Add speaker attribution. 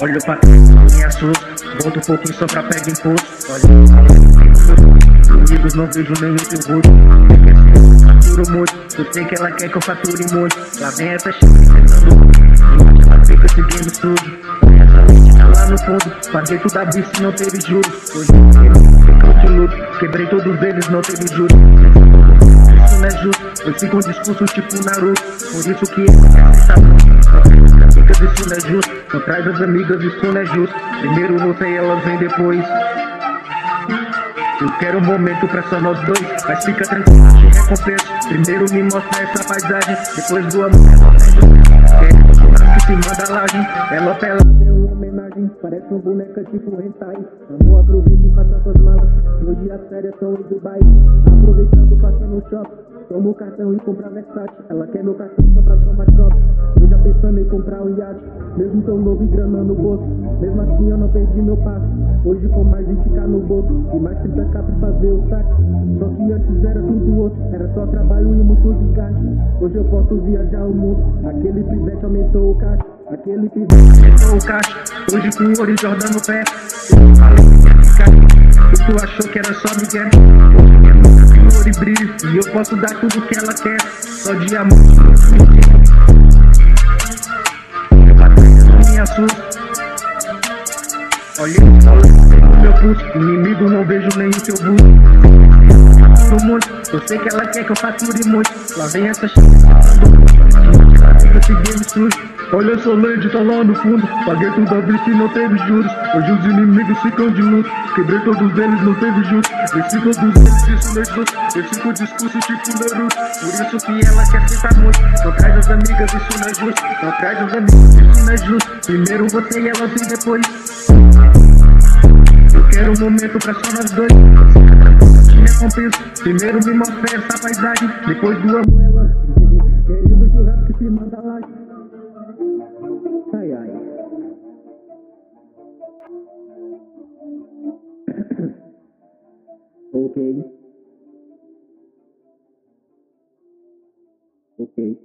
Speaker 1: Olho pra me assusto. Volto um pouquinho só pra pegar impulso. Olha, amigos, não vejo nenhum teu rosto. Faturo muito, eu sei que ela quer que eu fature muito. Lá vem essa ch... Ela fica seguindo tudo. Tá lá no fundo, paguei tudo a bicho não teve juros. Hoje eu de luto, quebrei todos eles, não teve juros. Isso não é justo, eu sigo um discurso tipo Naruto. Por isso que Amigas, isso não é justo. Não traz as amigas, isso não é justo. Primeiro você e elas vêm depois. Eu quero um momento pra só nós dois, mas fica tranquilo, te recompenso. Primeiro me mostra essa paisagem, depois do amor. É, se manda laje, ela pela deu homenagem, parece um boneca tipo hentai. Amor, aproveita e faça suas malas, hoje as férias são em Dubai. Aproveitando, passa no shopping. Toma o cartão e compra Versace. Ela quer meu cartão só pra tomar shopping. Eu já pensando em comprar um iate. Mesmo tão novo e grana no bolso. Mesmo assim eu não perdi meu passo. Hoje com mais 20k no bolso. E mais 30k pra fazer o saque. Só que antes era tudo outro. Era só trabalho e muito desgaste. Hoje eu posso viajar o mundo. Aquele pivete aumentou o caixa. Aquele pivete aumentou o caixa. Hoje com ouro e Jordan no pé. E tu achou que era só Miguel? Brilho E eu posso dar tudo que ela quer Só de amor. Meu patrão não me assusta. Olha no meu pulso. Inimigo não vejo nem o teu busto No mundo, eu sei que ela quer que eu fature muito Lá vem essa ch... Esse game sujo Olha só, Lady, tá lá no fundo. Paguei tudo a vista e não teve juros. Hoje os inimigos ficam de luto. Quebrei todos eles, não teve juros. Desci todos eles, isso não é justo. Com discurso tipo Naruto. Por isso que ela quer sentar muito. Não traz as amigas, isso não é justo. Não traz as amigas, isso não é justo. Primeiro você e ela vem depois. Eu quero um momento pra só nós dois. Te recompenso. Primeiro me mostra essa paisagem. Depois do amor, ela. Churrasco que se manda lá. Okay. Okay.